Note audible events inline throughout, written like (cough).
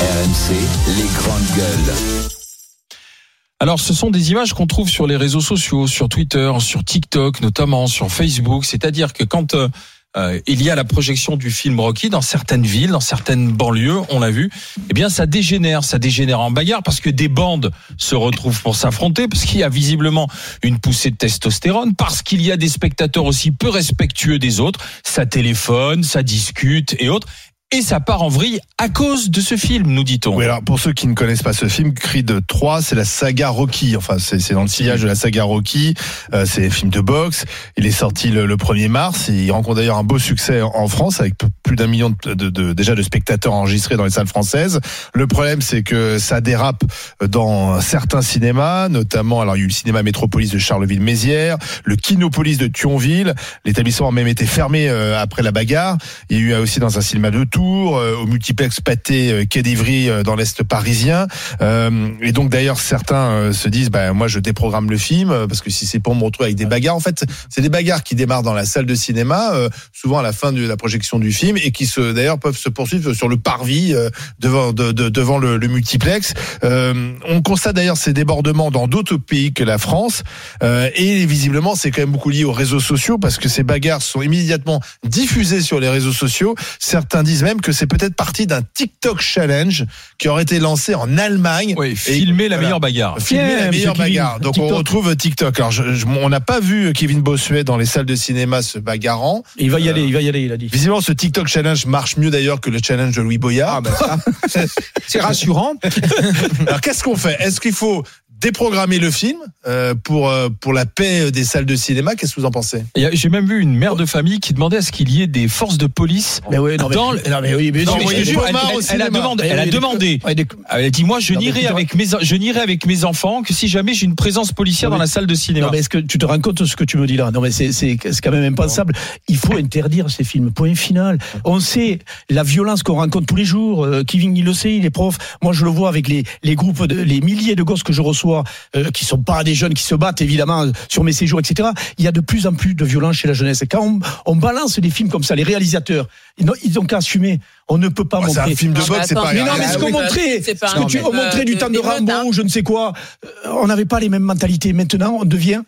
RMC, les grandes gueules. Alors, ce sont des images qu'on trouve sur les réseaux sociaux, sur Twitter, sur TikTok, notamment sur Facebook. C'est-à-dire que quand euh, il y a la projection du film Rocky dans certaines villes, dans certaines banlieues, on l'a vu, eh bien, ça dégénère, ça dégénère en bagarre parce que des bandes se retrouvent pour s'affronter, parce qu'il y a visiblement une poussée de testostérone, parce qu'il y a des spectateurs aussi peu respectueux des autres. Ça téléphone, ça discute et autres et ça part en vrille à cause de ce film, nous dit-on. Oui, alors pour ceux qui ne connaissent pas ce film, Creed 3, c'est la saga Rocky. Enfin, c'est dans le sillage de la saga Rocky. Euh, c'est un film de boxe. Il est sorti le, 1er mars. Il rencontre d'ailleurs un beau succès en France avec plus d'un million de, de, déjà de spectateurs enregistrés dans les salles françaises. Le problème, c'est que ça dérape dans certains cinémas, notamment, alors il y a eu le cinéma Métropolis de Charleville-Mézières, le Kinopolis de Thionville. L'établissement a même été fermé euh, après la bagarre. Il y a eu aussi dans un cinéma de Euh, au multiplex Pâté euh, Quai d'Ivry euh, dans l'est parisien. et donc d'ailleurs certains se disent, bah moi je déprogramme le film parce que si c'est pour me retrouver avec des bagarres, en fait c'est des bagarres qui démarrent dans la salle de cinéma, souvent à la fin de la projection du film et qui se d'ailleurs peuvent se poursuivre sur le parvis devant de, devant le, le multiplex. on constate d'ailleurs ces débordements dans d'autres pays que la France et visiblement c'est quand même beaucoup lié aux réseaux sociaux parce que ces bagarres sont immédiatement diffusées sur les réseaux sociaux. Certains disent même que c'est peut-être parti d'un TikTok challenge qui aurait été lancé en Allemagne. Oui, filmer la meilleure bagarre. Filmer la meilleure bagarre. Donc on retrouve TikTok. Alors on n'a pas vu Kevin Bossuet dans les salles de cinéma se bagarrant. Il va y aller, il va y aller, il a dit. Visiblement, ce TikTok challenge marche mieux d'ailleurs que le challenge de Louis Boyard. Ah, ben (laughs) c'est rassurant. (laughs) Alors qu'est-ce qu'on fait? Est-ce qu'il faut déprogrammer le film euh, pour euh, pour la paix des salles de cinéma. Qu'est-ce que vous en pensez? J'ai même vu une mère de famille qui demandait à ce qu'il y ait des forces de police mais oui, non, mais, dans. Non mais oui, mais, non, mais elle, elle, elle, a demandé. Elle a demandé. Elle a dit moi je n'irai avec mes je n'irai avec mes enfants que si jamais j'ai une présence policière dans la salle de cinéma. Non mais est-ce que tu te rends compte de ce que tu me dis là? Non mais c'est c'est quand même impensable. Il faut interdire ces films. Point final. On sait la violence qu'on rencontre tous les jours. Euh, Kevin il le sait, il est prof. Moi je le vois avec les les groupes de, les milliers de gosses que je reçois euh, qui sont pas des jeunes qui se battent évidemment sur mes séjours, etc. Il y a de plus en plus de violence chez la jeunesse. Et quand on, on balance des films comme ça, les réalisateurs, ils n'ont qu'à assumer. On ne peut pas montrer. C'est un film de boxe, c'est pas. Mais non, mais ce qu'on montrait, ce que tu montrait du temps de Rambo ou je ne sais quoi, on n'avait pas les mêmes mentalités. Maintenant, on devient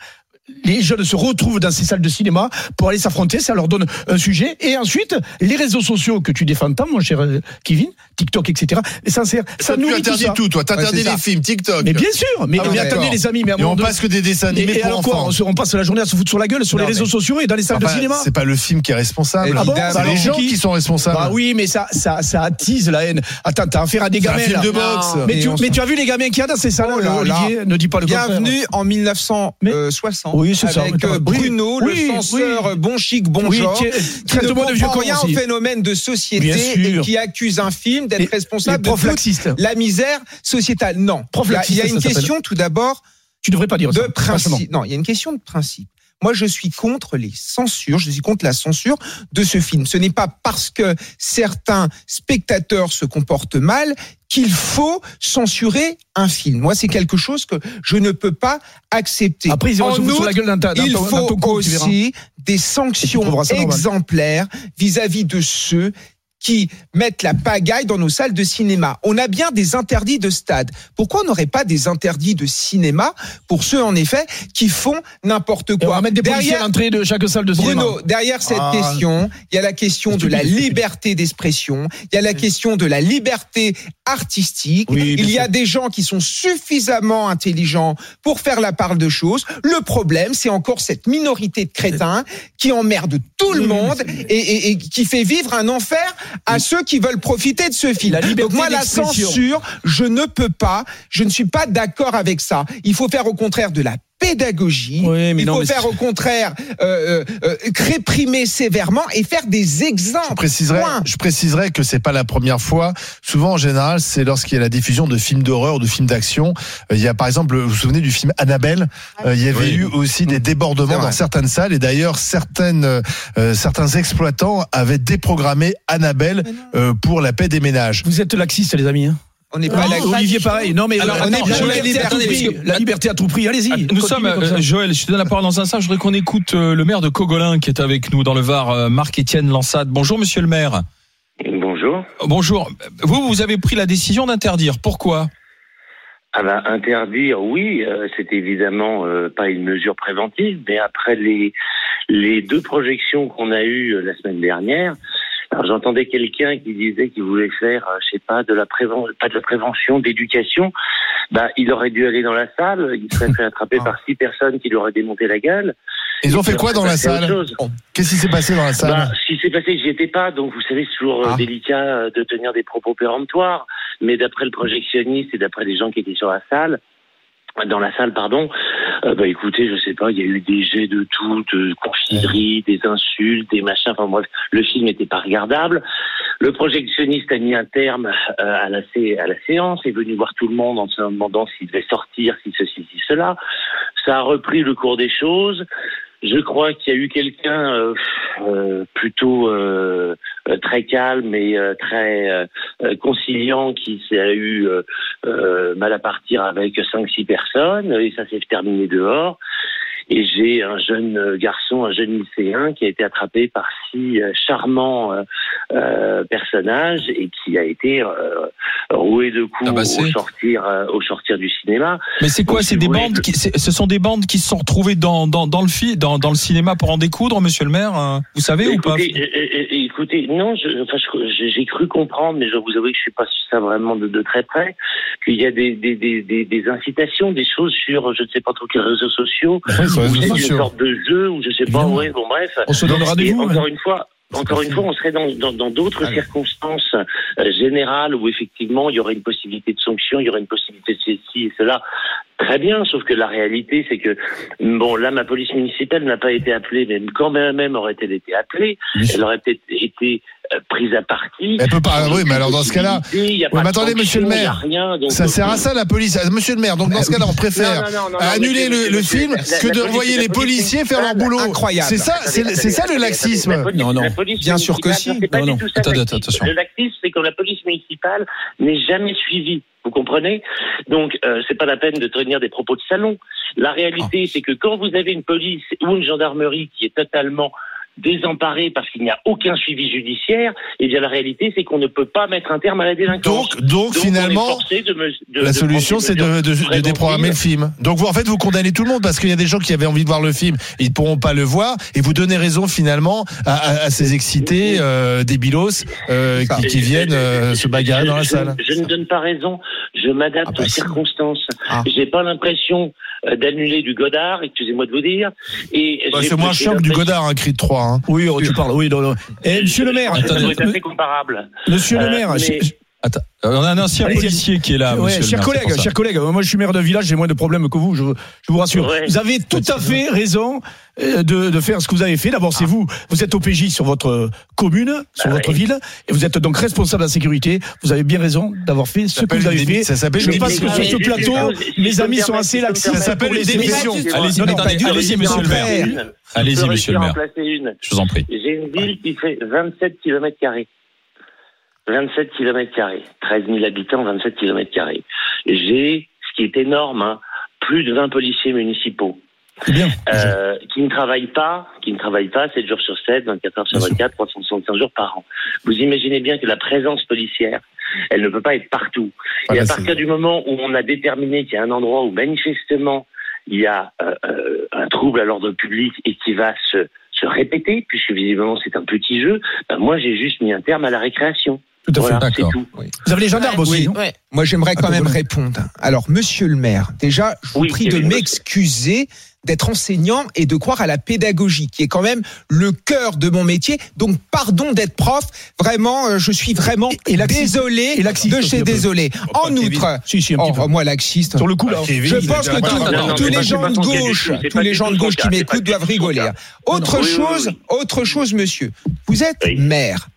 les jeunes se retrouvent dans ces salles de cinéma pour aller s'affronter, ça leur donne un sujet. Et ensuite, les réseaux sociaux que tu défends tant, mon cher euh, Kevin, TikTok, etc. Et ça sert, ça nous interdis tout, toi. T'interdis les films, TikTok. Mais bien sûr. Mais, ah mais attendez, les amis, mais, on passe que des dessins animés pour alors quoi on, passe la journée à se foutre sur la gueule sur les réseaux sociaux et dans les salles de cinéma. C'est pas le film qui est responsable. Ah bon c'est les gens qui sont responsables. Bah oui, mais ça, ça, ça attise la haine. Attends, t'as affaire à des gamins. Un film de boxe. Mais tu, mais tu as vu les gamins qu'il y a dans ces salles, oh Olivier Ne dis pas le contraire. Bienvenue en 1960. Oui, c'est ça. Bruno, le censeur bon chic, bon genre, qui ne comprend rien au phénomène de société et qui accuse un film d'être responsable de toute la misère sociétale. Non, il y a, une question tout d'abord. Tu devrais pas dire de principe. Non, il y a une question de principe. Moi, je suis contre les censures, je suis contre la censure de ce film. Ce n'est pas parce que certains spectateurs se comportent mal qu'il faut censurer un film. Moi, c'est quelque chose que je ne peux pas accepter. Après, ils en outre, la gueule il faut aussi des sanctions exemplaires vis-à-vis -vis de ceux qui mettent la pagaille dans nos salles de cinéma. On a bien des interdits de stade. Pourquoi on n'aurait pas des interdits de cinéma pour ceux, en effet, qui font n'importe quoi On va mettre des derrière, à l'entrée de chaque salle de cinéma. Bruno, derrière cette ah. question, il y a la question de la liberté d'expression, il y a la question de la liberté artistique. il y a des gens qui sont suffisamment intelligents pour faire la part de choses. Le problème, c'est encore cette minorité de crétins qui emmerde tout le monde et, et qui fait vivre un enfer à ceux qui veulent profiter de ce film. Donc moi, la censure, je ne peux pas, je ne suis pas d'accord avec ça. Il faut faire au contraire de la pédagogie. mais il faut faire au contraire euh, euh, euh, réprimer sévèrement et faire des exemples. Je préciserai, je préciserai que c'est pas la première fois. Souvent, en général, c'est lorsqu'il y a la diffusion de films d'horreur ou de films d'action. Il y a par exemple, vous vous souvenez du film Annabelle? Ah Il y avait eu aussi des débordements dans certaines salles et d'ailleurs certaines certains exploitants avaient déprogrammé Annabelle pour la paix des ménages. Vous êtes laxiste, les amis. Hein on n'est pas Olivier pareil. Non mais Alors, on est la, liberté à tout prix. la liberté à tout prix. Allez-y. Nous sommes euh, Joël, je te donne la parole dans un instant. Je voudrais qu'on écoute euh, le maire de Cogolin qui est avec nous dans le Var, euh, Marc-Étienne Lansade. Bonjour monsieur le maire. Bonjour. bonjour. Vous, vous avez pris la décision d'interdire. Pourquoi? Ah bah, interdire, oui, euh, c'est évidemment euh, pas une mesure préventive, mais après les les deux projections qu'on a eues euh, la semaine dernière, alors j'entendais quelqu'un qui disait qu'il voulait faire, euh, je sais pas, de la prévention, pas de la prévention, d'éducation. Bah, il aurait dû aller dans la salle, il serait (laughs) fait attraper par six personnes qui lui auraient démonté la gueule. Ils ont fait quoi dans la salle. Qu'est-ce qui s'est passé dans la salle Bah, ce qui s'est passé, j'y étais pas, donc vous savez, c'est toujours euh, Ah. délicat euh, de tenir des propos péremptoires. Mais d'après le projectionniste et d'après les gens qui étaient sur la salle, dans la salle, pardon, euh, bah écoutez, je sais pas, il y a eu des jets de tout, de confiserie, des insultes, des machins. Enfin bref, le film n'était pas regardable. Le projectionniste a mis un terme euh, à, la, sé- à la séance, est venu voir tout le monde en se demandant s'il devait sortir, si ceci, si cela. Ça a repris le cours des choses. Je crois qu'il y a eu quelqu'un euh, euh, plutôt euh, très calme et très conciliant qui s'est eu mal à partir avec cinq six personnes et ça s'est terminé dehors. Et j'ai un jeune garçon, un jeune lycéen qui a été attrapé par six euh, charmants euh, euh, personnages et qui a été euh, roué de coups au sortir, euh, au sortir du cinéma. Mais c'est quoi C'est des bandes que- qui, ce sont des bandes qui se sont retrouvées dans dans dans le fi, dans dans le cinéma pour en découdre, Monsieur le Maire. euh, Vous savez ou pas? Écoutez, non, enfin, j'ai cru comprendre, mais je vous avouer que je suis pas ça vraiment de, de très près, qu'il y a des, des, des, des, des incitations, des choses sur, je ne sais pas trop quels réseaux sociaux, sur les réseaux une sorte de jeu, ou je sais pas, ouais, bon bref. On se donne rendez-vous. encore une fois, encore une fois, on serait dans dans dans d'autres Allez. circonstances euh, générales où effectivement il y aurait une possibilité de sanction, il y aurait une possibilité de ceci et cela. Très bien, sauf que la réalité, c'est que bon, là, ma police municipale n'a pas été appelée, mais quand même, même aurait-elle été appelée, elle aurait peut-être été euh, prise à partie. Elle peut pas- oui, mais alors dans ce cas-là- Il y a Ouais, pas mais de attendez, monsieur le maire, rien, donc- Ça sert à ça la police. Ah, Monsieur le maire, donc dans ce cas-là, on préfère Non, non, non, non, annuler le, film la- que la de envoyer les policiers faire leur boulot. incroyable. C'est ça, c'est ça le laxisme. attendez, la police- Non, non. Bien sûr que si. Non, non. Attendez, attention. Le laxisme, c'est quand la police municipale n'est jamais suivie. Vous comprenez? Donc, euh, c'est pas la peine de tenir des propos de salon. La Ah. réalité, c'est que quand vous avez une police ou une gendarmerie qui est totalement désemparée parce qu'il n'y a aucun suivi judiciaire, eh bien la réalité, c'est qu'on ne peut pas mettre un terme à la délinquance. Donc, finalement, de me- de- la de solution, c'est de, déprogrammer le film. Donc, vous, en fait, vous condamnez tout le monde parce qu'il y a des gens qui avaient envie de voir le film, ils ne pourront pas le voir, et vous donnez raison finalement à, à- à ces excités euh, débilos euh, qui, qui viennent euh, se bagarrer dans la Je- salle. Je, ne donne pas raison, je m'adapte Ah bah aux si. circonstances. Ah. J'ai pas l'impression d'annuler du Godard, excusez-moi de vous dire. Et Bah, c'est moins que du Godard, un cri de 3. Hein. Oui, tu parles. Oui, non, non. Eh, monsieur le maire, C'est Attendez, comparable. monsieur le Euh, maire, mais- Attends, euh, on a un ancien Allez, policier qui est là. Ouais, monsieur le chers maire, ça. chers collègues, moi je suis maire d'un village, j'ai moins de problèmes que vous, je, je vous rassure. Ouais. Vous avez tout à fait raison euh, de, de faire ce que vous avez fait. D'abord, c'est vous, vous êtes OPJ sur votre commune, sur Ah votre ville, et vous êtes donc responsable de la sécurité. Vous avez bien raison d'avoir fait ce que vous avez fait. Ça s'appelle Je pense que sur ce Mais- plateau, mes amis sont assez laxistes Ça s'appelle les une émissions. démission. Allez-y, monsieur le maire. Allez-y, monsieur le maire. Je vous en prie. J'ai une ville qui fait 27 km carrés. 27 km carrés. 13 000 habitants, 27 km. J'ai, ce qui est énorme, hein, plus de 20 policiers municipaux. Bien. Euh, qui ne travaillent pas, qui ne travaillent pas 7 jours sur 7, 24 heures sur Bien sûr. 24, 365 jours par an. Vous imaginez bien que la présence policière, elle ne peut pas être partout. Ah, Et à partir du moment où on a déterminé qu'il y a un endroit où manifestement il y a euh, euh, un trouble à l'ordre public et qui va se, se répéter, puisque visiblement c'est un petit jeu, ben moi j'ai juste mis un terme à la récréation. Tout à fait. Voilà, D'accord. Vous avez les gendarmes aussi. Moi, j'aimerais quand Ah, même répondre. Alors, monsieur le maire, déjà, je vous Oui, prie de m'excuser d'être enseignant et de croire à la pédagogie, qui est quand même le cœur de mon métier. Donc, pardon d'être prof. Vraiment, euh, je suis vraiment Et- et laxiste. désolé Et laxiste de chez désolé. En Kevin. outre, Si, si, oh, moi, laxiste. Sur le coup, là. Kevin, Je pense a que tous- les gens de gauche, tous les gens de gauche qui m'écoutent doivent rigoler. cas. Autre chose, autre chose, monsieur. Vous êtes maire.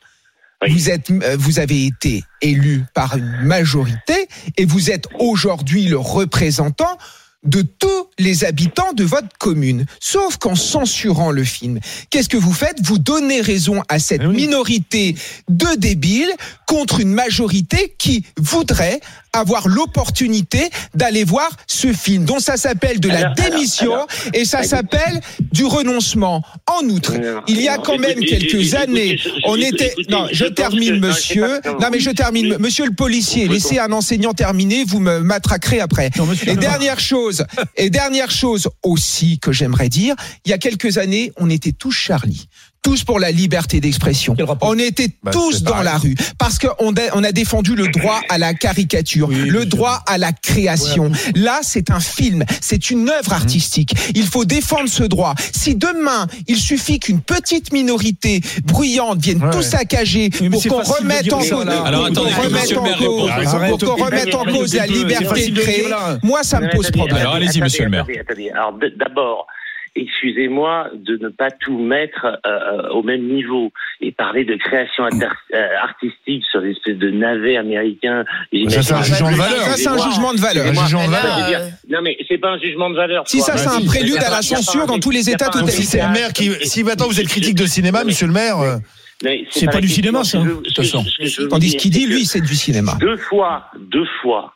Oui. Vous êtes, euh, vous avez été élu par une majorité et vous êtes aujourd'hui le représentant de tous les habitants de votre commune. Sauf qu'en censurant le film, qu'est-ce que vous faites? Vous donnez raison à cette oui. minorité de débiles contre une majorité qui voudrait avoir l'opportunité d'aller voir ce film. Donc ça s'appelle de la Alors, démission alors, et ça s'appelle du renoncement. En outre, il y a quand même quelques années, on était. Non, je termine, que- monsieur. Non, mais je termine, monsieur le policier. Laissez un enseignant terminer, vous me matraquerez après. Non, monsieur Et dernière chose, et dernière chose aussi que j'aimerais dire, il y a quelques années, on était tous Charlie. Tous pour la liberté d'expression. On était Bah, tous dans pareil. la rue parce qu'on a, on a défendu le droit à la caricature, Oui, le droit à la création. Là, c'est un film, c'est une œuvre artistique. Il faut défendre ce droit. Si demain, il suffit qu'une petite minorité bruyante vienne Ouais, tout saccager mais pour qu'on remette en cause. Alors, pour attendez, qu'on remette en cause, réponde. pour qu'on remette en cause la liberté de créer, moi, ça me pose problème. Alors, allez-y, monsieur le maire. Alors, d'abord, excusez-moi de ne pas tout mettre euh, au même niveau et parler de création euh, artistique sur l'espèce de navet américain. Ça, c'est un jugement de valeur. Ça, c'est un jugement de valeur. Euh, Non, mais c'est pas un jugement de valeur. Si quoi. ça, c'est un prélude à pas- la pas censure dans tous les États pas si c'est le maire qui, si maintenant vous êtes critique de cinéma, monsieur le maire, euh, C'est pas la du cinéma, ça. Tandis qu'il dit, lui, c'est du cinéma. Deux fois, deux fois.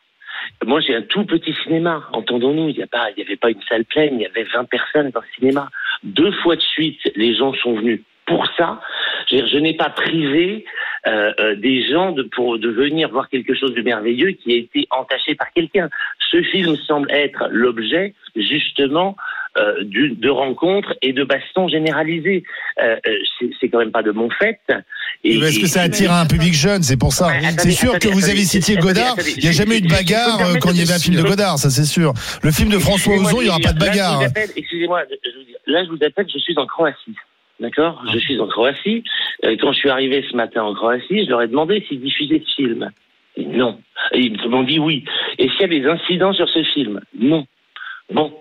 Moi, j'ai un tout petit cinéma. Entendons-nous, il n'y avait pas une salle pleine, il y avait 20 personnes dans le cinéma. Deux fois de suite, les gens sont venus pour ça. Je n'ai pas privé euh, euh, des gens de, pour de venir voir quelque chose de merveilleux qui a été entaché par quelqu'un. Ce film semble être l'objet justement euh, du- de rencontres et de bastons généralisés. Euh, euh, c'est- quand même pas de mon fait. Et- est-ce que ça attire un public jeune C'est pour ça. C'est sûr que vous avez cité Godard. Il n'y a jamais eu de bagarre quand il y avait un film de Godard, ça c'est sûr. Le film de François Ozon, il n'y aura pas de bagarre. Là, je vous appelle, excusez-moi, là, je vous appelle, je suis en Croatie. D'accord? Je suis en Croatie. Quand je suis arrivé ce matin en Croatie, je leur ai demandé s'ils diffusaient ce film. Non. Ils m'ont dit oui. Et s'il y a des incidents sur ce film? Non. Bon,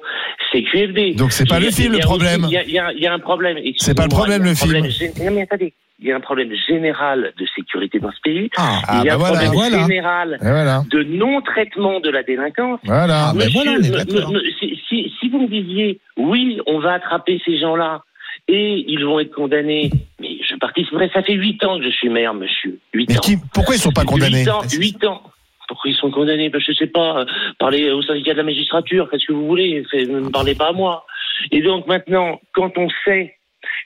c'est QFD. Donc c'est pas le film, le a problème. Il y a- y, y un problème. C'est pas le problème, le film. problème gé- Non mais attendez, il y a un problème général de sécurité dans ce pays. Ah, Ah, il y a bah un voilà. problème Voilà. général voilà. de non-traitement de la délinquance. Voilà. Ah, ben Monsieur, voilà, me- me- si, si- si vous me disiez, oui, on va attraper ces gens-là et ils vont être condamnés, mais je participerai. Ça fait huit ans que je suis maire, monsieur. Huit Mais ans. qui, pourquoi ils sont pas condamnés Huit ans. Huit ans. Pourquoi ils sont condamnés ben, Je sais pas. euh, Parlez au syndicat de la magistrature, faites ce que vous voulez. Ne me parlez pas à moi. Et donc maintenant, quand on sait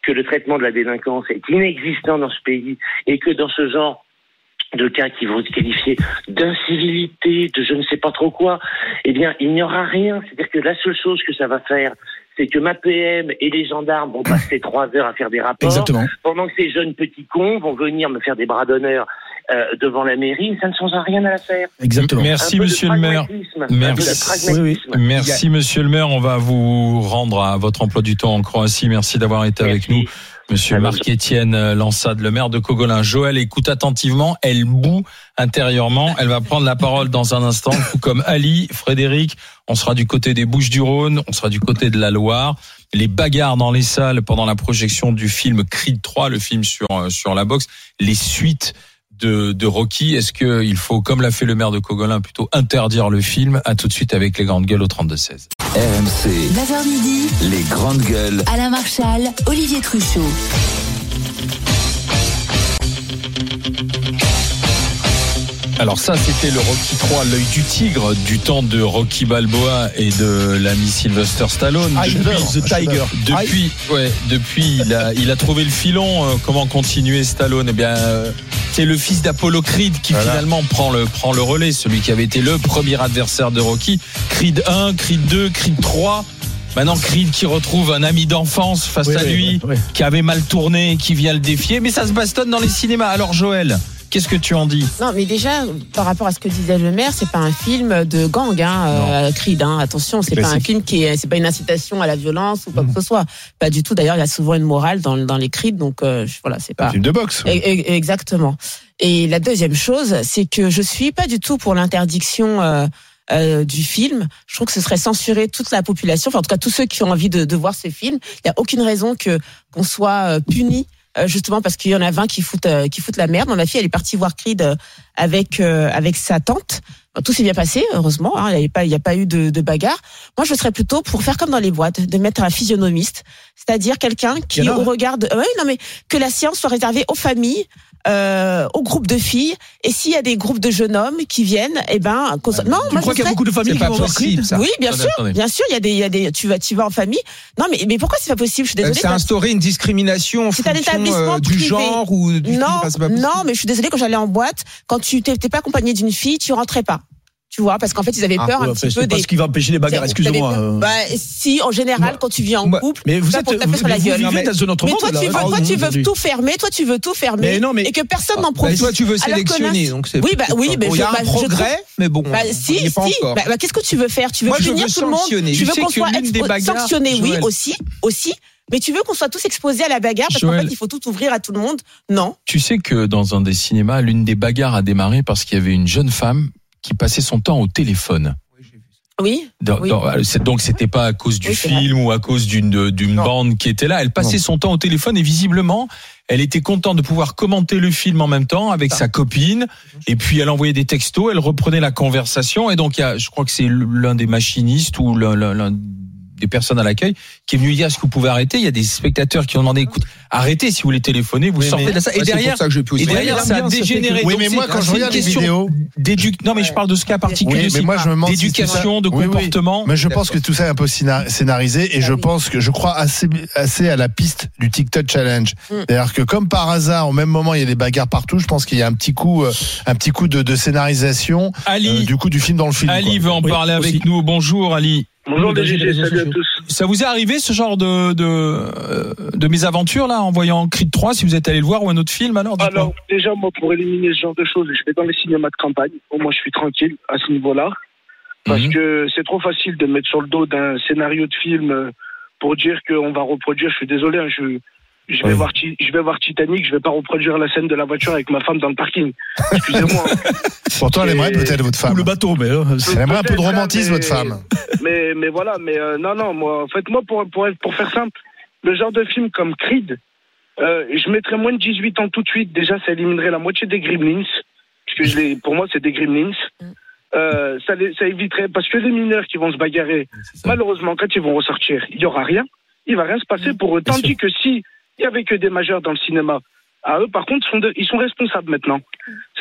que le traitement de la délinquance est inexistant dans ce pays et que dans ce genre de cas qui vont se qualifier d'incivilité, de je ne sais pas trop quoi, eh bien, il n'y aura rien. C'est-à-dire que la seule chose que ça va faire, c'est que ma PM et les gendarmes vont passer trois heures à faire des rapports, Exactement. pendant que ces jeunes petits cons vont venir me faire des bras d'honneur euh, devant la mairie. Ça ne change rien à l'affaire. Exactement. Merci, monsieur le maire. Merci. pragmatisme. Merci, monsieur le maire. On va vous rendre à votre emploi du temps en Croatie. Merci d'avoir été avec nous. Monsieur Marc-Étienne euh, Lansade, le maire de Cogolin. Joël écoute attentivement, elle boue intérieurement. Elle va prendre la parole dans un instant, tout comme Ali, Frédéric. On sera du côté des Bouches-du-Rhône, on sera du côté de la Loire. Les bagarres dans les salles pendant la projection du film Creed 3, le film sur, euh, sur la boxe. Les suites de, de Rocky. Est-ce qu'il faut, comme l'a fait le maire de Cogolin, plutôt interdire le film? À tout de suite avec les grandes gueules au 32-16. RMC, 9h midi, les grandes gueules. Alain Marchal, Olivier Truchot. Alors ça, c'était le Rocky 3, l'œil du tigre, du temps de Rocky Balboa et de l'ami Sylvester Stallone. Eye Depuis- of the Tiger. Depuis, ouais, depuis, il a, il a trouvé le filon. euh, comment continuer Stallone? Eh bien, euh, c'est le fils d'Apollo Creed qui Voilà. finalement prend le prend le relais, celui qui avait été le premier adversaire de Rocky. Creed 1, Creed 2, Creed 3. Maintenant, Creed qui retrouve un ami d'enfance face Oui, à oui, lui, oui, qui avait mal tourné, qui vient le défier. Mais ça se bastonne dans les cinémas. Alors, Joël, qu'est-ce que tu en dis? Non, mais déjà, par rapport à ce que disait le maire, c'est pas un film de gang, hein, euh, Creed. Hein, attention, c'est pas un film qui est, c'est pas une incitation à la violence ou quoi que ce soit. Pas du tout. D'ailleurs, il y a souvent une morale dans, dans les Creed, donc euh, voilà, c'est Un pas. film de boxe. E- e- Exactement. Et la deuxième chose, c'est que je suis pas du tout pour l'interdiction euh, euh, du film. Je trouve que ce serait censurer toute la population, enfin en tout cas tous ceux qui ont envie de, de voir ce film. Il n'y a aucune raison que qu'on soit euh, puni justement parce qu'il y en a 20 qui foutent euh, qui foutent la merde. Ma fille, elle est partie voir Creed euh, avec euh, avec sa tante. Tout s'est bien passé, heureusement. hein, Il n'y a pas il y a pas eu de, de bagarre. Moi, je serais plutôt pour faire comme dans les boîtes, de mettre un physionomiste, c'est-à-dire quelqu'un qui Il y en a, au hein. regard de, ouais, non mais que la séance soit réservée aux familles. Euh, aux groupes de filles et s'il y a des groupes de jeunes hommes qui viennent eh ben non Tu moi crois je qu'il y a serais- beaucoup de familles C'est qui possible, ça. oui, bien Attendez, sûr, attendez. bien sûr, il y a des, il y a des, tu vas, tu vas en famille. Non, mais, mais pourquoi c'est pas possible? Je suis Euh, désolée. C'est instaurer une discrimination en C'est un fonction établissement euh, du privé. genre ou du non, pas non, mais je suis désolée quand j'allais en boîte, quand tu t'es pas accompagné d'une fille, tu rentrais pas. Tu vois, parce qu'en fait, ils avaient Ah, peur Ouais, un petit peu C'est pas des. ce qui va empêcher les bagarres, excuse-moi. euh. Bah, si, en général, quand tu vis en Moi- couple. Mais vous êtes, pour taper sur la gueule. mais- toi, tu veux, toi, tu veux tout fermer, toi, tu veux tout fermer. Mais non, mais- Et que personne n'en Mais profite. toi, tu veux sélectionner, donc c'est. Oui, bah, oui, mais il y a un bah, progrès, mais bon, Bah, on si, pas si. Bah, bah, qu'est-ce que tu veux faire? Tu veux punir tout le monde? Tu veux qu'on soit sanctionné, oui, aussi, aussi. Mais tu veux qu'on soit tous exposés à la bagarre parce qu'en fait, il faut tout ouvrir à tout le monde? Non. Tu sais que dans un des cinémas, l'une des bagarres a démarré parce qu'il y avait une jeune femme qui passait son temps au téléphone. Oui. Dans- Oui. dans- euh, donc c'était pas à cause du Oui, film ou à cause d'une d'une bande qui était là. Elle passait son temps au téléphone et visiblement, elle était contente de pouvoir commenter le film en même temps avec sa copine. Et puis elle envoyait des textos, elle reprenait la conversation. Et donc il y a, je crois que c'est l'un des machinistes ou l'un- l'un l'un des personnes à l'accueil qui est venu dire est-ce que vous pouvez arrêter? Il y a des spectateurs qui ont demandé écoute, arrêtez si vous voulez téléphoner, vous Oui, sortez mais- de la salle. Et Ouais, c'est pour derrière, ça que je peux et derrière, ça a dégénéré. Oui, mais moi, quand je regarde les question vidéos, Non, mais je parle de ce cas particulier. Oui, mais moi, je me d'éducation, de comportement. Mais je pense que tout ça est un peu scénar- scénarisé et je Ah pense que je crois assez, assez à la piste du TikTok challenge. Mm. C'est-à-dire que comme par hasard, au même moment, il y a des bagarres partout. Je pense qu'il y a un petit coup, euh, un petit coup de, de scénarisation Ali, euh, du coup du film dans le film. Ali quoi. veut en Oui, parler aussi. avec nous. Bonjour Ali. Bonjour Oui, les GG, salut à tous. Ça vous est arrivé ce genre de de, de mésaventures là en voyant Creed 3 si vous êtes allé le voir ou un autre film alors. Alors, déjà, moi, pour éliminer ce genre de choses, je vais dans les cinémas de campagne. Au moins, je suis tranquille à ce niveau-là. Parce Mhm. que c'est trop facile de mettre sur le dos d'un scénario de film euh, pour dire qu'on va reproduire. Je suis désolé, hein, je, je, vais Oui. voir, je vais voir Titanic, je vais pas reproduire la scène de la voiture avec ma femme dans le parking. Excusez-moi. (laughs) Pourtant, elle aimerait peut-être votre Ou femme. le bateau, mais. euh, Elle aimerait un peu de romantisme, mais- votre femme. mais, mais voilà, mais euh, non, non, moi, en fait, moi, pour, pour, pour faire simple, le genre de film comme Creed, euh, je mettrais moins de 18 ans tout de suite. Déjà, ça éliminerait la moitié des Gremlins. Parce que je les, pour moi, c'est des Gremlins. Euh, ça, les- ça éviterait, parce que les mineurs qui vont se bagarrer, malheureusement, quand ils vont ressortir, il y aura rien. Il va rien se passer pour eux. Tandis que si il y avait que des majeurs dans le cinéma, à eux, par contre, sont de- ils sont responsables maintenant.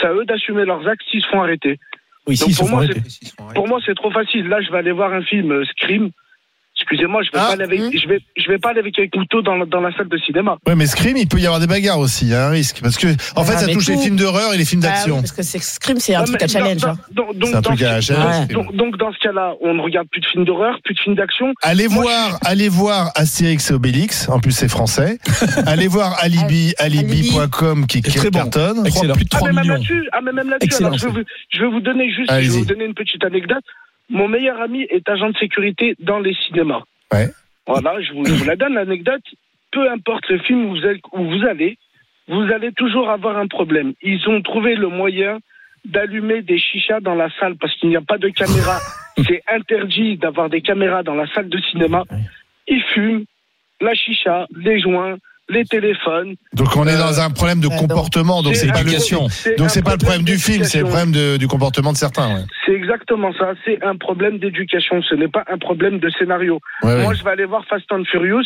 C'est à eux d'assumer leurs actes s'ils se font arrêter. Oui, Donc, pour moi, arrêter. Pour moi, c'est trop facile. Là, je vais aller voir un film euh, Scream. Excusez-moi, je vais Ah. pas aller avec, je vais, je vais pas aller avec un couteau dans, la- dans la salle de cinéma. Ouais, mais Scream, il peut y avoir des bagarres aussi. Il y a un risque parce que en fait, Ah, ça mais touche les films d'horreur et les films Bah oui, d'action. parce que c'est Scream, c'est un Ouais, truc à challenge. donc- C'est un dans truc ce- à Ouais. challenge. donc, donc, dans ce cas-là, on ne regarde plus de films d'horreur, plus de films d'action. Allez Moi, voir, allez voir Astérix et Obélix. En plus, c'est français. (laughs) allez voir Alibi, alibi.com qui, qui Très bon. cartonne. Excellent. Plus de Ah, 3 mais même millions. là-dessus, ah, mais même là-dessus. Excellent, Alors, je, vais vous, je vais vous donner juste, je vais vous donner une petite anecdote. Mon meilleur ami est agent de sécurité dans les cinémas. Ouais. Voilà, je vous, je vous la donne l'anecdote. Peu importe le film où vous, où vous allez, vous allez toujours avoir un problème. Ils ont trouvé le moyen d'allumer des chichas dans la salle parce qu'il n'y a pas de caméra. (laughs) C'est interdit d'avoir des caméras dans la salle de cinéma. Ils fument la chicha, les joints, les téléphones. Donc on est Euh, dans un problème de comportement. Donc c'est pas le éducation. donc c'est pas le problème du film, c'est le problème de- du comportement de certains. Ouais. C'est exactement ça. C'est un problème d'éducation. Ce n'est pas un problème de scénario. Ouais, ouais. Moi, je vais aller voir Fast and Furious.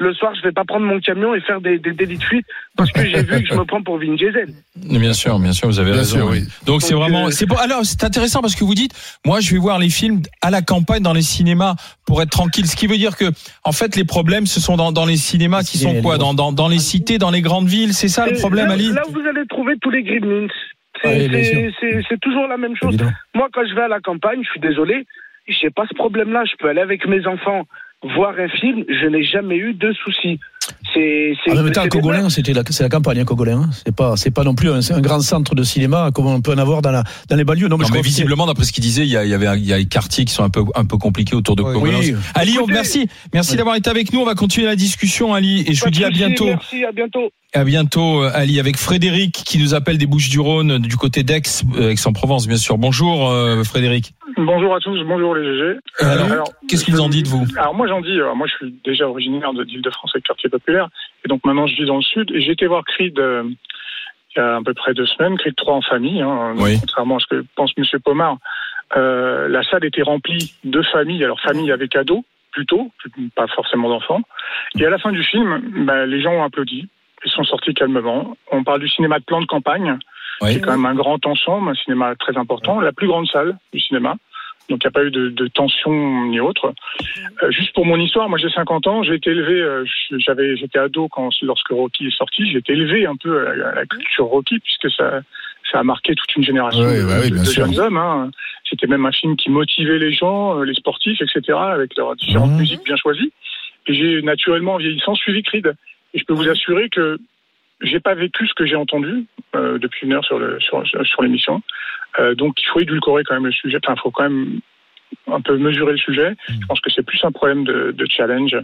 Le soir, je vais pas prendre mon camion et faire des, des délits de fuite parce que j'ai vu que je me prends pour Vin Diesel. Bien sûr, bien sûr, vous avez Bien raison. sûr, oui. oui. Donc c'est vraiment, euh, c'est bon. Alors c'est intéressant parce que vous dites, moi je vais voir les films à la campagne dans les cinémas pour être tranquille. Ce qui veut dire que, en fait, les problèmes ce sont dans, dans les cinémas qui sont quoi? Dans, dans, dans les cités, dans les grandes villes. C'est ça le problème, là, Ali là où vous allez trouver tous les gremlins. C'est toujours la même chose. Évidemment. Moi, quand je vais à la campagne, je suis désolé, j'ai pas ce problème-là. Je peux aller avec mes enfants voir un film. Je n'ai jamais eu de soucis. C'est c'est- En même temps, Cogolin, c'était la, c'est la campagne, hein, Cogolin. hein. C'est pas, c'est pas non plus un, c'est un grand centre de cinéma comme on peut en avoir dans, la, dans les banlieues. Non, mais Non, je mais visiblement, d'après ce qu'il disait, il y, a, il y avait, il y a des quartiers qui sont un peu, un peu compliqués autour de Oui. Cogolin. Oui. Ali, on- merci, merci d'avoir été avec nous. On va continuer la discussion, Ali, et je vous dis à bientôt. Merci, à bientôt. À bientôt, euh, Ali, avec Frédéric qui nous appelle des Bouches-du-Rhône, du côté d'Aix, euh, Aix-en-Provence, bien sûr. Bonjour, euh, Frédéric. Bonjour à tous, bonjour les GG. Alors, qu'est-ce que vous en dites, vous Alors moi j'en dis, euh, moi je suis déjà originaire de d'Île-de-France avec quartier populaire, et donc maintenant je vis dans le sud, et j'ai été voir Creed euh, il y a à peu près deux semaines, Creed 3 en famille, hein, donc, Oui. contrairement à ce que pense Monsieur Pomard. Euh, la salle était remplie de familles, alors famille avec ados, plutôt, pas forcément d'enfants. Et à la fin du film, bah, les gens ont applaudi, ils sont sortis calmement. On parle du cinéma de plan de campagne, Oui. c'est quand même un grand ensemble, un cinéma très important, la plus grande salle du cinéma. Donc il n'y a pas eu de, de tension ni autre. Euh, juste pour mon histoire, moi j'ai 50 ans, j'ai été élevé, euh, j'avais, j'étais ado quand lorsque Rocky est sorti, j'ai été élevé un peu à la, à la culture Rocky puisque ça, ça a marqué toute une génération de, bah oui, de- bien de sûr. jeunes hommes. hein. C'était même un film qui motivait les gens, euh, les sportifs, etc. avec leurs différentes Mhm. musiques bien choisies. Et j'ai naturellement, en vieillissant, suivi Creed. Et je peux vous assurer que j'ai pas vécu ce que j'ai entendu euh, depuis une heure sur le sur, sur l'émission. Euh, donc il faut édulcorer quand même le sujet. Enfin, il faut quand même un peu mesurer le sujet. Je pense que c'est plus un problème de, de challenge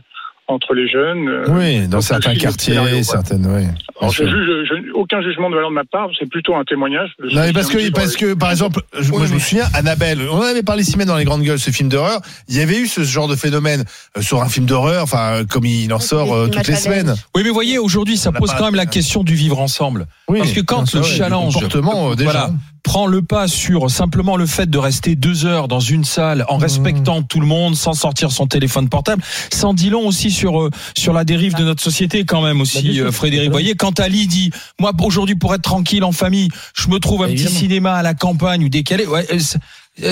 entre les jeunes. euh, Oui, dans certains quartiers, certaines, oui. Alors, je juge, je- aucun jugement de valeur de ma part, c'est plutôt un témoignage. Non, mais parce que, parce que, par exemple, je- moi, je me souviens, Annabelle, on en avait parlé six semaines dans les grandes gueules, ce film d'horreur. Il y avait eu ce genre de phénomène euh, sur un film d'horreur, enfin, euh, comme il en sort euh, toutes les semaines. Oui, mais voyez, aujourd'hui, ça On pose quand même la question du vivre ensemble. Oui, Parce que quand le challenge comportement, euh, déjà. voilà, prend le pas sur simplement le fait de rester deux heures dans une salle Mmh. en respectant tout le monde, sans sortir son téléphone portable, en dit long aussi sur euh, sur la dérive de notre société quand même Bah, aussi, sûr. euh, Frédéric. Vous voyez, quand Ali dit, moi aujourd'hui pour être tranquille en famille, je me trouve un petit cinéma à la campagne ou décalé, ouais, euh,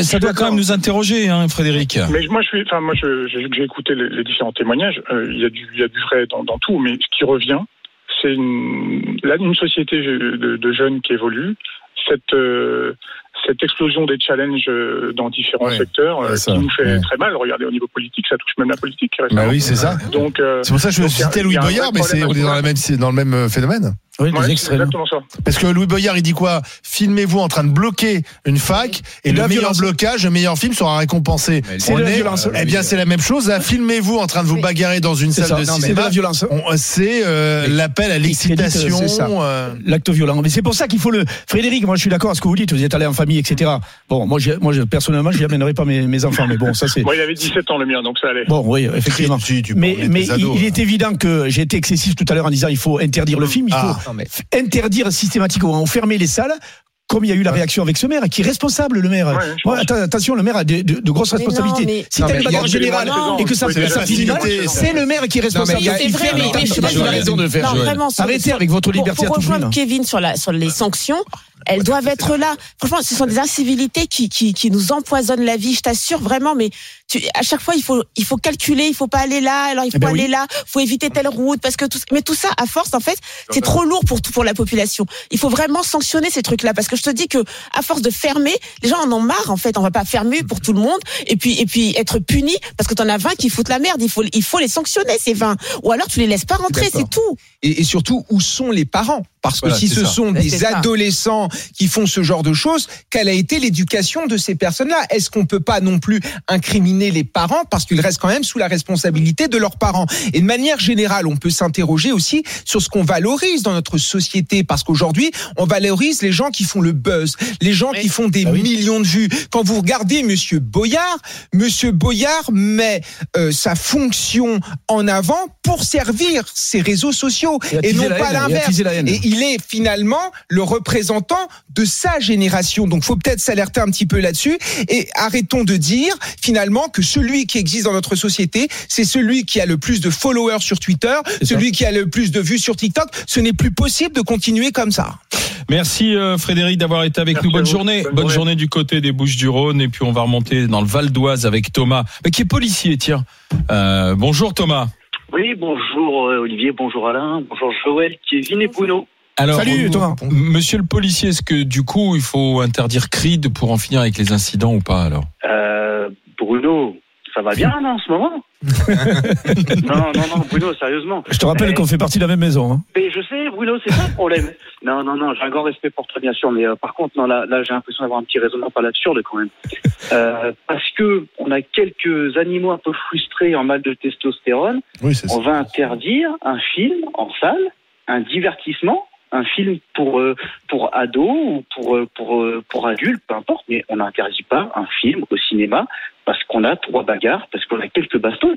ça- doit quand même nous interroger, hein, Frédéric. Mais moi, je suis, enfin, moi, j'ai écouté les, les différents témoignages. euh, Il y a du, il y a du vrai dans, dans tout, mais ce qui revient, c'est une, là, une société de, de jeunes qui évolue. Cette, euh, cette explosion des challenges euh, dans différents Ouais, secteurs euh, ça, qui nous fait ouais. très mal. Regardez au niveau politique, ça touche même la politique. Bah oui, c'est ça. Donc, euh, C'est pour ça que je citais Louis Boyard, mais c'est, problème on est dans, la même, c'est dans le même phénomène. Oui, ouais, des c'est extrêmes. exactement ça. Parce que Louis Boyard, il dit quoi? Filmez-vous en train de bloquer une fac et, Et le la meilleur violence. blocage, le meilleur film sera récompensé. C'est la est- violence. Eh bien, c'est la même chose. Là, filmez-vous en train de vous bagarrer dans une C'est salle ça. de Non, mais C'est cinéma. la violence. On- C'est euh, l'appel à l'excitation. euh, L'acte violent. Mais c'est pour ça qu'il faut le. Frédéric, moi je suis d'accord à ce que vous dites. Vous êtes allé en famille, etc. Bon, moi, moi personnellement, je n'y amènerai pas mes, mes enfants. Mais bon, ça c'est. Moi, il avait 17 ans le mien, donc ça allait. Bon, oui, effectivement. Si, tu peux Mais, il, hein. est évident que j'ai été excessif tout à l'heure en disant il faut interdire le film, il Ah. faut f- interdire systématiquement, fermer les salles. Comme il y a eu la réaction avec ce maire, qui est responsable, le maire. Ouais, Ouais, attention, le maire a de, de- de grosses Mais non, responsabilités. mais- Si t'as une bagarre générale et que ça fait c'est le maire qui est responsable. C'est vrai, mais, mais je sais pas, raison de faire. Arrêtez avec votre liberté pour à tout prix. rejoindre. Kevin sur, la, sur les sanctions, elles doivent être là. Franchement, ce sont des incivilités qui, qui, qui nous empoisonnent la vie, je t'assure vraiment. Mais tu, à chaque fois, il faut, il faut calculer, il faut pas aller là, alors il faut Eh ben aller oui. là, faut éviter telle route parce que tout, mais tout ça, à force, en fait, c'est trop lourd pour tout pour la population. Il faut vraiment sanctionner ces trucs-là parce que je te dis que à force de fermer, les gens en ont marre. En fait, on va pas fermer pour tout le monde et puis et puis être puni parce que t'en as 20 qui foutent la merde. Il faut il faut les sanctionner ces 20 ou alors tu les laisses pas rentrer, c'est tout. et, et surtout où sont les parents? Parce que Voilà, si ce ça. sont Mais des ça. adolescents qui font ce genre de choses, quelle a été l'éducation de ces personnes-là? Est-ce qu'on peut pas non plus incriminer les parents parce qu'ils restent quand même sous la responsabilité de leurs parents? Et de manière générale, on peut s'interroger aussi sur ce qu'on valorise dans notre société parce qu'aujourd'hui, on valorise les gens qui font le buzz, les gens qui font des Ah oui. millions de vues. Quand vous regardez Monsieur Boyard, Monsieur Boyard met euh, sa fonction en avant pour servir ses réseaux sociaux et non la pas l'inverse. Il est finalement le représentant de sa génération. Donc, faut peut-être s'alerter un petit peu là-dessus et arrêtons de dire finalement que celui qui existe dans notre société, c'est celui qui a le plus de followers sur Twitter, ça. celui qui a le plus de vues sur TikTok. Ce n'est plus possible de continuer comme ça. Merci euh, Frédéric d'avoir été avec Merci nous. Bonne journée. Bonne Bonne journée. journée du côté des Bouches-du-Rhône et puis on va remonter dans le Val d'Oise avec Thomas, mais qui est policier, tiens. Euh, bonjour Thomas. Oui, bonjour euh, Olivier, bonjour Alain, bonjour Joël, Kevin et Bruno. Alors, Salut, euh, Thomas. Monsieur le policier, est-ce que du coup il faut interdire Creed pour en finir avec les incidents ou pas alors? Euh, Bruno, ça va bien là, en ce moment? (laughs) Non, non, non, Bruno, sérieusement. Je te rappelle Eh, qu'on fait partie de la même maison. hein. Mais je sais, Bruno, c'est ça le problème. Non, non, non, j'ai un grand respect pour toi, bien sûr, mais euh, par contre, non, là, là j'ai l'impression d'avoir un petit raisonnement pas l'absurde quand même. Euh, parce que on a quelques animaux un peu frustrés en mal de testostérone, Oui, c'est ça. on va interdire un film en salle, un divertissement, un film pour euh, pour ados ou pour euh, pour euh, pour adultes, peu importe, mais on n'interdit pas un film au cinéma parce qu'on a trois bagarres, parce qu'on a quelques bastons,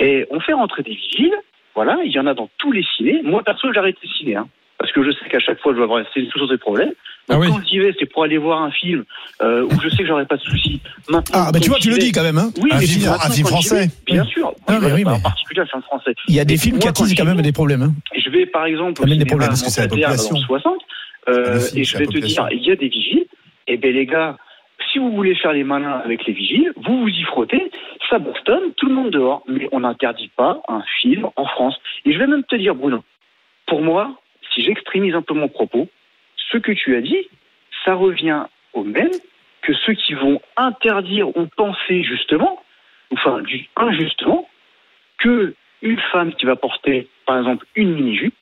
et on fait rentrer des vigiles. Voilà, il y en a dans tous les ciné. Moi perso, j'arrête les ciné, hein, parce que je sais qu'à chaque fois, je vais avoir toujours des problèmes. Donc Ah oui. quand j'y vais, c'est pour aller voir un film euh, où je sais que j'aurai pas de soucis. Maintenant, Ah, bah tu vois, tu le dis quand même. Hein. Oui, Un film- un film français. vais, Bien sûr. Ah, mais voilà, oui, mais- En particulier un film français. Il y a des Et films moi, qui attisent quand même des problèmes. Hein. Je vais par exemple au des problèmes, parce que c'est la population. 60 euh, film, et je vais te dire, il y a des vigiles. Et ben les gars, si vous voulez faire les malins avec les vigiles, vous vous y frottez, ça bastonne, tout le monde dehors. Mais on n'interdit pas un film en France. Et je vais même te dire, Bruno, pour moi, si j'extrémise un peu mon propos, ce que tu as dit, ça revient au même que ceux qui vont interdire ou penser justement, enfin injustement, que une femme qui va porter, par exemple, une mini-jupe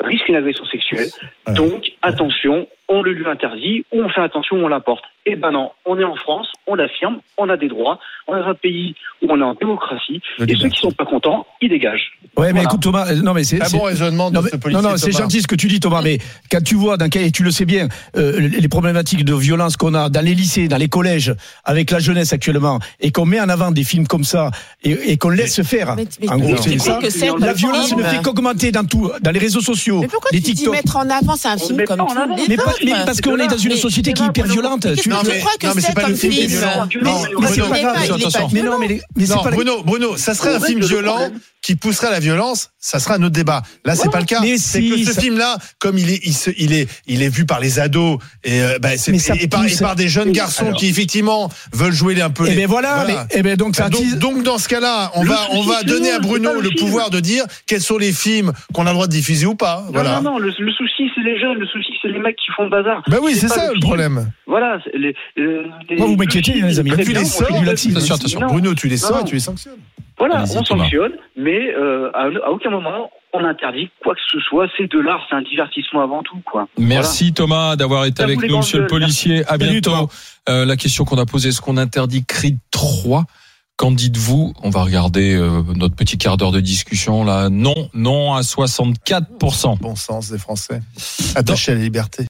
risque une agression sexuelle. Donc, attention, on le lui interdit ou on fait attention, on la porte. Eh ben non, on est en France, on l'affirme, on a des droits, on est dans un pays où on est en démocratie, et ceux qui sont pas contents, ils dégagent. Ouais, mais écoute Thomas, euh, non mais c'est Très c'est- bon raisonnement de non, mais- ce policier. non, non, c'est gentil ce que tu dis, Thomas, mais quand tu vois, dans quel, et tu le sais bien, euh, les problématiques de violence qu'on a dans les lycées, dans les collèges, avec la jeunesse actuellement, et qu'on met en avant des films comme ça, et, et qu'on laisse faire, Mais- mais en gros, c'est ça. que La un violence ne fait? qu'augmenter dans tout, dans les réseaux sociaux, Mais pourquoi les tu dis mettre en avant C'est un film comme pas Mais, parce qu'on est dans une société qui est hyper violente. Tu- crois que non, mais c'est pas le film violent. Mais- Non, mais c'est pas grave. Mais non, mais, c'est pas Bruno, Bruno, ça serait un film le violent. Qui pousserait à la violence, ça serait un autre débat. Là, c'est pas le cas. C'est si, que ce ça- film-là, comme il est, il, se- il est, il est vu par les ados et, euh, bah, c'est- ça et, par, et des jeunes garçons Alors. qui effectivement veulent jouer un peu. Eh les- ben voilà, mais, eh ben donc ça Bah, donc, attise- donc dans ce cas-là, on Le va on va donner à Bruno le pouvoir de dire quels sont les films qu'on a le droit de diffuser ou pas. Voilà. Non, non, non, le, le souci, c'est les jeunes, le souci, c'est les mecs qui font le bazar. Bah oui, c'est ça le problème. Voilà. Les, euh, les- Moi, vous m'inquiétez, les amis. Tu les sors. Attention. Bruno, tu les sors et tu les sanctionnes. Voilà, on sanctionne, mais euh, à, à aucun moment on interdit quoi que ce soit. C'est de l'art, c'est un divertissement avant tout, quoi. Merci Thomas d'avoir été avec nous, monsieur le policier. À bientôt. Euh, la question qu'on a posée, est-ce qu'on interdit Creed 3 Qu'en dites-vous? On va regarder euh, notre petit quart d'heure de discussion là. Non, non à 64%. Bon sens des Français. Attachés à la liberté.